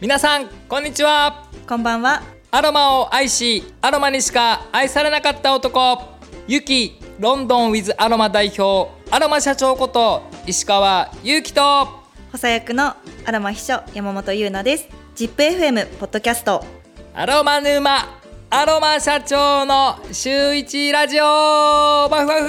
皆さんこんにちは。こんばんは。アロマを愛しアロマにしか愛されなかった男。ゆきロンドンウィズアロマ代表。アロマ社長こと石川祐希と。補佐役のアロマ秘書山本優奈です。ZIPFM ポッドキャスト。アロマ沼アロマ社長の週一ラジオ。バフバフ。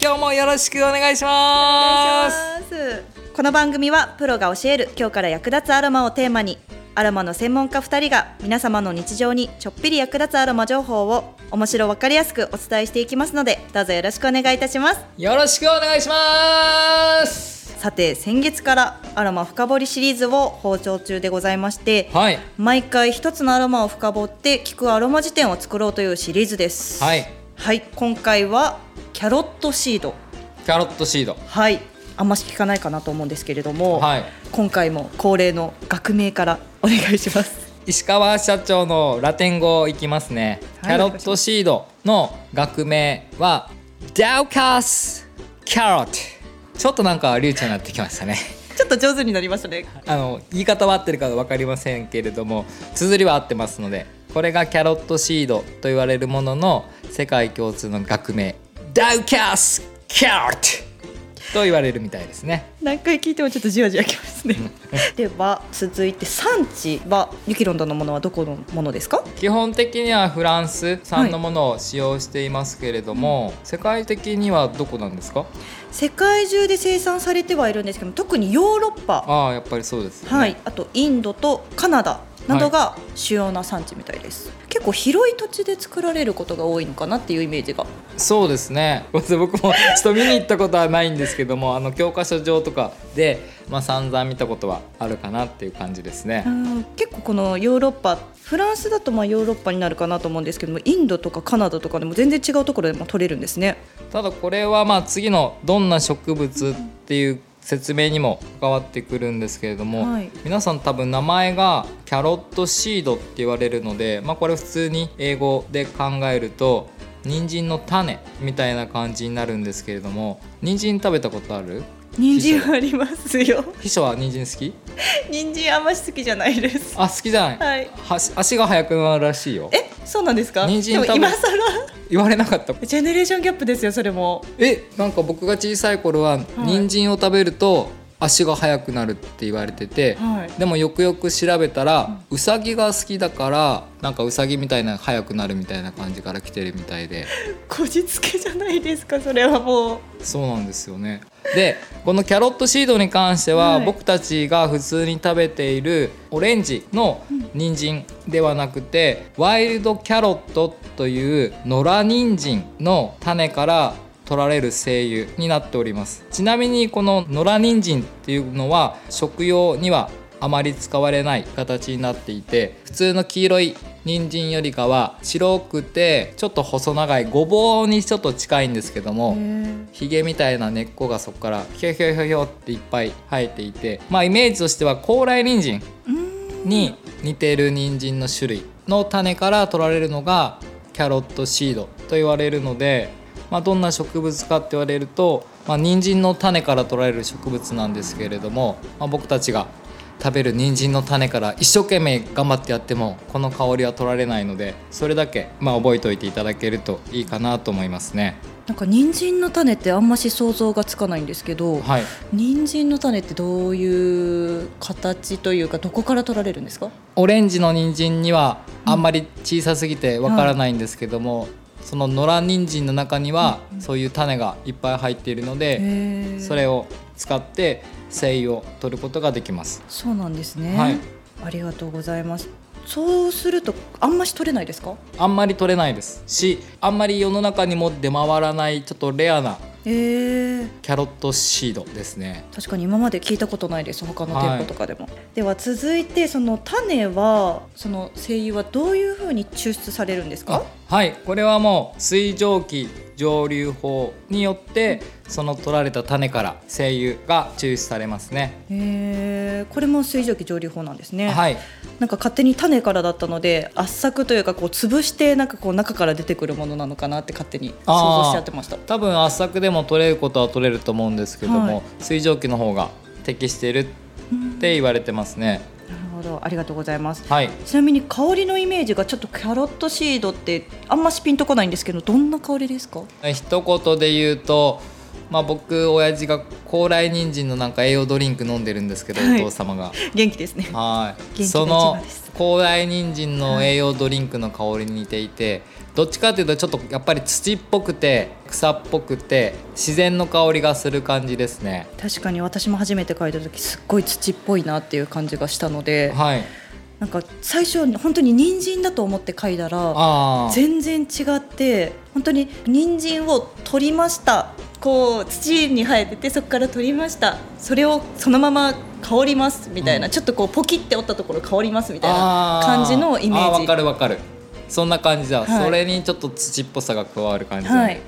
今日もよろしくお願いします。この番組はプロが教える今日から役立つアロマをテーマにアロマの専門家2人が皆様の日常にちょっぴり役立つアロマ情報を面白わかりやすくお伝えしていきますのでどうぞよろしくお願いいたします。よろしくお願いしますさて先月からアロマ深掘りシリーズを放送中でございまして、はい。毎回一つのアロマを深掘って聞くアロマ辞典を作ろうというシリーズです。はい。はい。今回はキャロットシード。キャロットシード。はい。あんまし聞かないかなと思うんですけれども、はい。今回も恒例の学名からお願いします。石川社長のラテン語いきますね、はい。キャロットシードの学名はダウカスキャロットちょっとなんか流暢になってきましたね。ちょっと上手になりましたね。あの言い方は合ってるか分かりませんけれども綴りは合ってますのでこれがキャロットシードと言われるものの世界共通の学名ダウカスキャロットと言われるみたいですね。何回聞いてもちょっとじわじわきますね。では続いて産地はユキロンドのものはどこのものですか？基本的にはフランス産のものを使用していますけれども、世界的にはどこなんですか？世界中で生産されてはいるんですけど特にヨーロッパ。ああやっぱりそうですよね、はい、あとインドとカナダなどが主要な産地みたいです、結構広い土地で作られることが多いのかなっていうイメージが。そうですね。僕もちょっと見に行ったことはないんですけどもあの教科書上とかで、まあ、散々見たことはあるかなっていう感じですね、うん結構このヨーロッパフランスだとまあヨーロッパになるかなと思うんですけどもインドとかカナダとかでも全然違うところでも取れるんですね。ただこれはまあ次のどんな植物っていう説明にも関わってくるんですけれども、はい。皆さん多分名前がキャロットシードって言われるので、まあ、これ普通に英語で考えると人参の種みたいな感じになるんですけれども人参食べたことある？人参ありますよ。秘書は人参好き？人参あんまし好きじゃないです。あ好きじゃない、はい。は足が速くなるらしいよ。えそうなんですか？人参今更？言われなかった。ジェネレーションギャップですよそれも。えなんか僕が小さい頃は、人参を食べると足が速くなるって言われてて、はい。でもよくよく調べたら、うさぎが好きだからなんかうさぎみたいな速くなるみたいな感じから来てるみたいで。こじつけじゃないですかそれはもう。そうなんですよね。でこのキャロットシードに関しては、はい。僕たちが普通に食べているオレンジの人参ではなくて、ワイルドキャロットという野良人参の種から取られる精油になっております。ちなみにこの野良人参っていうのは食用にはあまり使われない形になっていて普通の黄色い人参よりかは白くてちょっと細長いごぼうにちょっと近いんですけどもヒゲみたいな根っこがそこからひょひょひょひょっていっぱい生えていてまあイメージとしては高麗人参に似てる人参の種類の種から取られるのがキャロットシードと言われるので、まあ、どんな植物かって言われると、まあ、人参の種から取られる植物なんですけれども、まあ、僕たちが食べる人参の種から一生懸命頑張ってやってもこの香りは取られないのでそれだけまあ覚えておいていただけるといいかなと思いますね。なんか人参の種ってあんまし想像がつかないんですけど、はい人参の種ってどういう形というかどこから取られるんですか？オレンジの人参にはあんまり小さすぎてわからないんですけども、その野良人参の中にはそういう種がいっぱい入っているので、へそれを使って精油を取ることができます。そうなんですね、はい。ありがとうございます。そうするとあんまし取れないですか？あんまり取れないです。しあんまり世の中にも出回らないちょっとレアなえー、キャロットシードですね。確かに今まで聞いたことないです他のはい。店舗とかでも、では続いてその種はその精油はどういうふうに抽出されるんですか？はい。これはもう水蒸気蒸留法によってその取られた種から精油が抽出されますね。へー。これも水蒸気蒸留法なんですね、はい。なんか勝手に種からだったので圧搾というかこう潰してなんかこう中から出てくるものなのかなって勝手に想像しちゃってました。多分圧搾でも取れることは取れると思うんですけども、はい。水蒸気の方が適しているって言われてますね。なるほほどありがとうございます。はい。ちなみに香りのイメージがちょっとキャロットシードってあんましピンとこないんですけどどんな香りですか？一言で言うとまあ僕親父が高麗人参のなんか栄養ドリンク飲んでるんですけど、はい。お父様が。元気ですね。はい。その高麗人参の栄養ドリンクの香りに似ていて、どっちかというとちょっとやっぱり土っぽくて草っぽくて自然の香りがする感じですね。確かに私も初めて嗅いだ時すっごい土っぽいなっていう感じがしたのではい。なんか最初本当に人参だと思って嗅いだら全然違って本当に人参を取りました。こう土に生えててそこから取りました。それをそのまま香りますみたいな、うん。ちょっとこうポキって折ったところ香りますみたいな感じのイメージ。あわかるわかるそんな感じだ、はい。それにちょっと土っぽさが加わる感じだね、はい。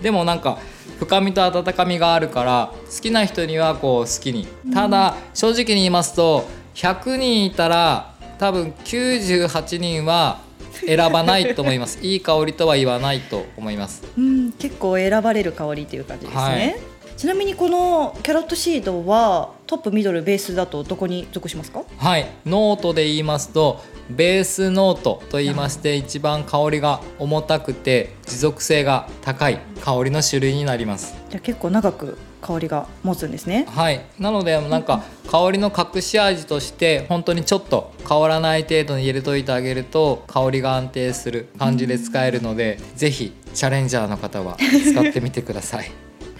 でもなんか深みと温かみがあるから好きな人にはこう好きに。ただ正直に言いますと100人いたら多分98人は選ばないと思います。いい香りとは言わないと思います。うん結構選ばれる香りっていう感じですね、はいちなみにこのキャロットシードはトップミドルベースだとどこに属しますか？はいノートで言いますとベースノートと言いまして一番香りが重たくて持続性が高い香りの種類になります。じゃあ結構長く香りが持つんですね。はいなのでなんか香りの隠し味として本当にちょっと香らない程度に入れといてあげると香りが安定する感じで使えるのでぜひチャレンジャーの方は使ってみてください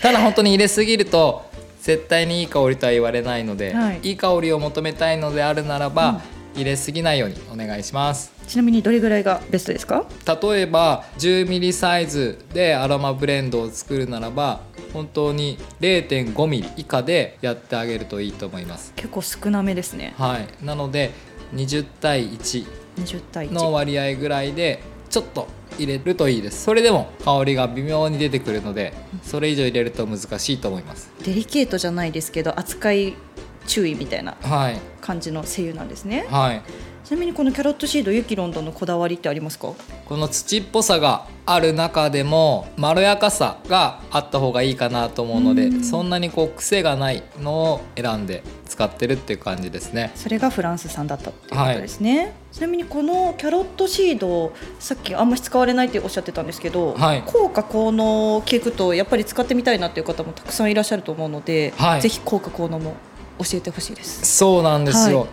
ただ本当に入れすぎると絶対にいい香りとは言われないので、はい。い、い香りを求めたいのであるならば、入れすぎないようにお願いします。ちなみにどれぐらいがベストですか？例えば10ミリサイズでアロマブレンドを作るならば本当に0.5ミリ以下でやってあげるといいと思います。結構少なめですね。はい。なので20対1 20対1の割合ぐらいでちょっと入れるといいです。それでも香りが微妙に出てくるのでそれ以上入れると難しいと思います。デリケートじゃないですけど扱い注意みたいなはい。感じの精油なんですね。はいちなみにこのキャロットシードユキロンドンのこだわりってありますか？この土っぽさがある中でもまろやかさがあった方がいいかなと思うのでうん。そんなにこう癖がないのを選んで使ってるっていう感じですね。それがフランス産だったっていうことですね、ちなみにこのキャロットシードさっきあんまり使われないっておっしゃってたんですけど、はい。効果効能を聞くとやっぱり使ってみたいなっていう方もたくさんいらっしゃると思うので、はい。ぜひ効果効能も教えてほしいです。そうなんですよ、はい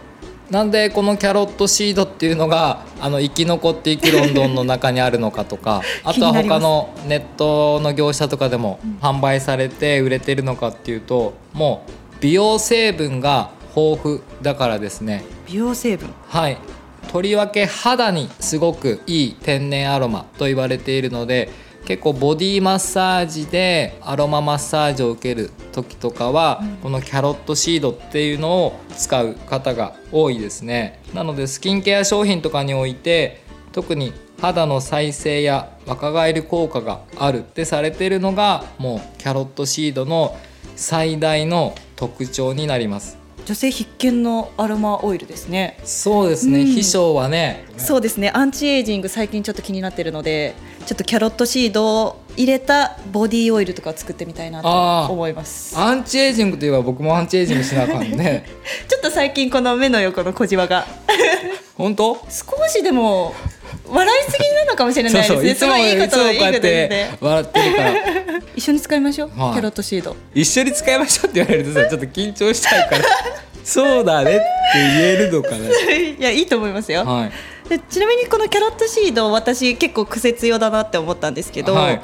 なんでこのキャロットシードっていうのがあの生き残っていくロンドンの中にあるのかとか あとは他のネットの業者とかでも販売されて売れてるのかっていうともう美容成分が豊富だからですね。美容成分。はい。とりわけ肌にすごくいい天然アロマと言われているので結構ボディマッサージでアロママッサージを受ける時とかは、このキャロットシードっていうのを使う方が多いですね。なのでスキンケア商品とかにおいて特に肌の再生や若返る効果があるってされてるのがもうキャロットシードの最大の特徴になります。女性必見のアロマオイルですね。そうですね、うん。秘書はね。そうですね。アンチエイジング最近ちょっと気になってるのでちょっとキャロットシードを入れたボディオイルとか作ってみたいなと思います。アンチエイジングといえば僕もアンチエイジングしなあかんね。ちょっと最近この目の横の小じわが。本当？少しでも笑いすぎなのかもしれないですね。いつもすごいいいこといいことで笑ってるから。一緒に使いましょう、はい。キャロットシード。一緒に使いましょうって言われるとさちょっと緊張しちゃうから。そうだねって言えるのかいやいいと思いますよ、なはいでちなみにこのキャロットシード私結構癖強だなって思ったんですけど、はい。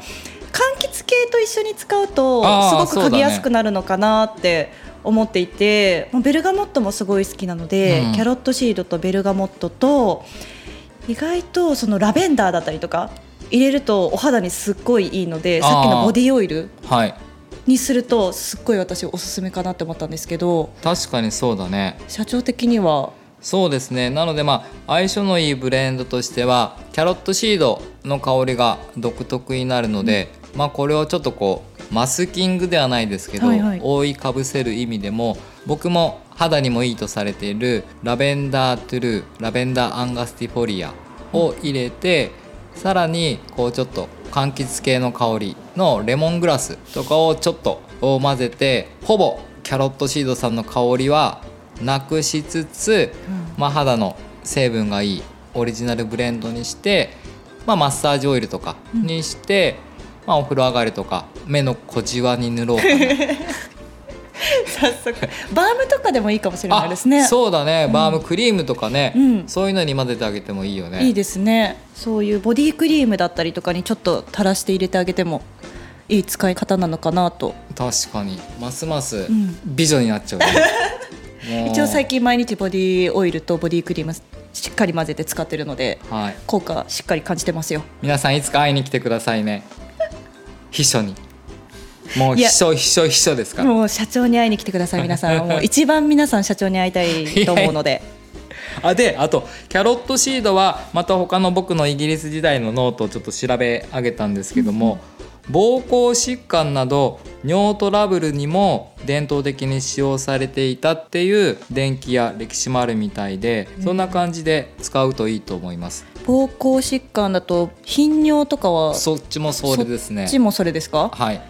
柑橘系と一緒に使うとすごく嗅ぎやすくなるのかなって思っていて、もうベルガモットもすごい好きなので、うん。キャロットシードとベルガモットと意外とそのラベンダーだったりとか入れるとお肌にすっごいいいのでさっきのボディオイルはい。にするとすっごい私おすすめかなって思ったんですけど確かにそうだね。社長的にはそうですね。なのでまあ相性のいいブレンドとしてはキャロットシードの香りが独特になるので、まあこれをちょっとこうマスキングではないですけど、はいはい。覆いかぶせる意味でも僕も肌にもいいとされているラベンダートゥルーラベンダーアンガスティフォリアを入れて、さらにこうちょっと柑橘系の香りのレモングラスとかをちょっと混ぜてほぼキャロットシードさんの香りはなくしつつ、まあ、肌の成分がいいオリジナルブレンドにして、まあ、マッサージオイルとかにして、まあ、お風呂上がりとか目の小じわに塗ろうかな。早速。バームとかでもいいかもしれないですね。あそうだね。バームクリームとかね、うん。そういうのに混ぜてあげてもいいよね。いいですね。そういうボディクリームだったりとかにちょっと垂らして入れてあげてもいい使い方なのかなと。確かに。ますますん。美女になっちゃうね、一応最近毎日ボディオイルとボディクリームしっかり混ぜて使ってるのではい。効果しっかり感じてますよ。皆さんいつか会いに来てくださいね。秘書に。もう秘書秘書秘書ですから。もう社長に会いに来てください皆さん。もう一番皆さん社長に会いたいと思うので。あであとキャロットシードはまた他の僕のイギリス時代のノートをちょっと調べ上げたんですけども、膀胱疾患など尿トラブルにも伝統的に使用されていたっていう伝記や歴史もあるみたいでそんな感じで使うといいと思います。膀胱疾患だと頻尿とかはそっちもそれですね。そっちもそれですか？はい。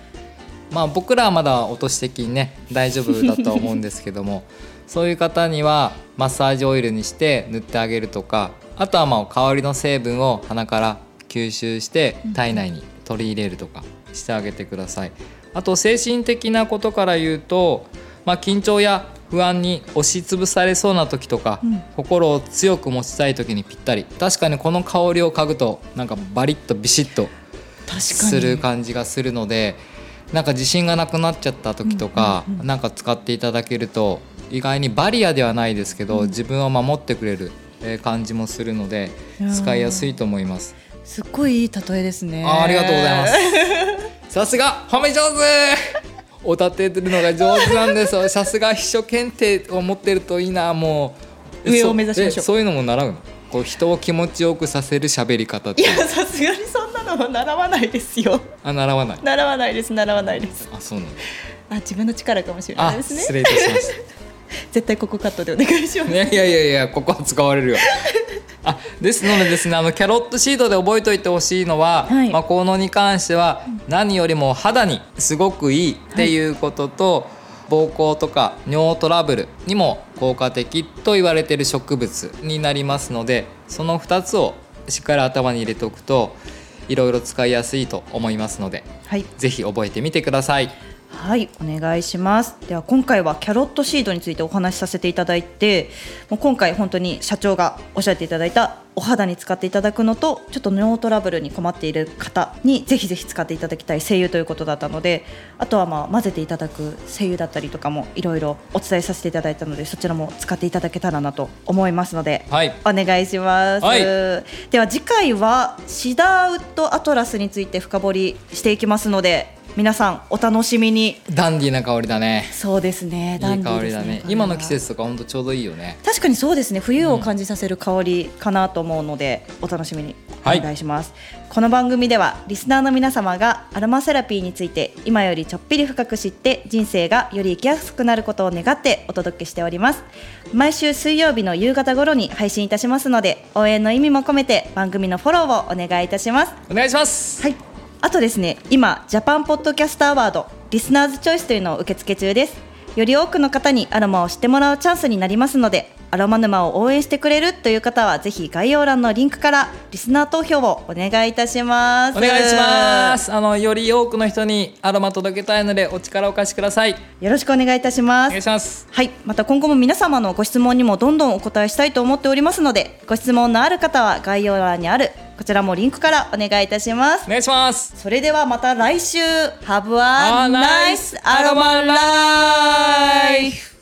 まあ僕らはまだ落とし的にね大丈夫だとは思うんですけども そういう方にはマッサージオイルにして塗ってあげるとかあとはまあ香りの成分を鼻から吸収して体内に取り入れるとかしてあげてください。あと精神的なことから言うと、まあ、緊張や不安に押しつぶされそうな時とか、うん。心を強く持ちたい時にぴったり。確かにこの香りを嗅ぐとなんかバリッとビシッとする感じがするのでなんか自信がなくなっちゃった時とか、うんうんうんなんか使っていただけると意外にバリアではないですけど、うん。自分を守ってくれるえー感じもするので使いやすいと思います。すっごいいい例えですねありがとうございます。さすが褒め上手。お立ててるのが上手なんですよ。さすが秘書検定を持ってるといいなもう。上を目指しましょうそういうのも習うの？こう人を気持ちよくさせる喋り方っていやさすがにそんなのは習わないですよあ習わない。習わないです習わないですあそうなの。あ自分の力かもしれないあですね失礼いたしました。絶対ここカットでお願いします、いやいやいやここは使われるよあですのでですねあのキャロットシードで覚えておいてほしいのは、はい。まあ、効能に関しては何よりも肌にすごくいいっていうことと、膀胱とか尿トラブルにも効果的と言われている植物になりますのでその2つをしっかり頭に入れておくといろいろ使いやすいと思いますのではい。ぜひ覚えてみてください。はいお願いします。では今回はキャロットシードについてお話しさせていただいてもう今回本当に社長がおっしゃっていただいたお肌に使っていただくのとちょっと尿トラブルに困っている方にぜひぜひ使っていただきたい精油ということだったのであとはまあ混ぜていただく精油だったりとかもいろいろお伝えさせていただいたのでそちらも使っていただけたらなと思いますのではい。お願いします、はい。では次回はシダーウッドアトラスについて深掘りしていきますので皆さんお楽しみに。ダンディーな香りだね。そうですね。ダンディー香りだね。今の季節とかほんとちょうどいいよね。確かにそうですね。冬を感じさせる香りかなと思うので、お楽しみにおはい願いします、この番組ではリスナーの皆様がアロマセラピーについて今よりちょっぴり深く知って人生がより生きやすくなることを願ってお届けしております毎週水曜日の夕方頃に配信いたしますので応援の意味も込めて番組のフォローをお願いいたしますお願いします。はい。あとですね、今ジャパンポッドキャストアワードリスナーズチョイスというのを受付中です。より多くの方にアロマを知ってもらうチャンスになりますので、アロマ沼を応援してくれるという方はぜひ概要欄のリンクからリスナー投票をお願いいたします。お願いします。あのより多くの人にアロマ届けたいのでお力をお貸しください。よろしくお願いいたしますお願い。します。はい、また今後も皆様のご質問にもどんどんお答えしたいと思っておりますので、ご質問のある方は概要欄にあるこちらもリンクからお願いいたしますお。願いします。それではまた来週 Have a nice aroma life!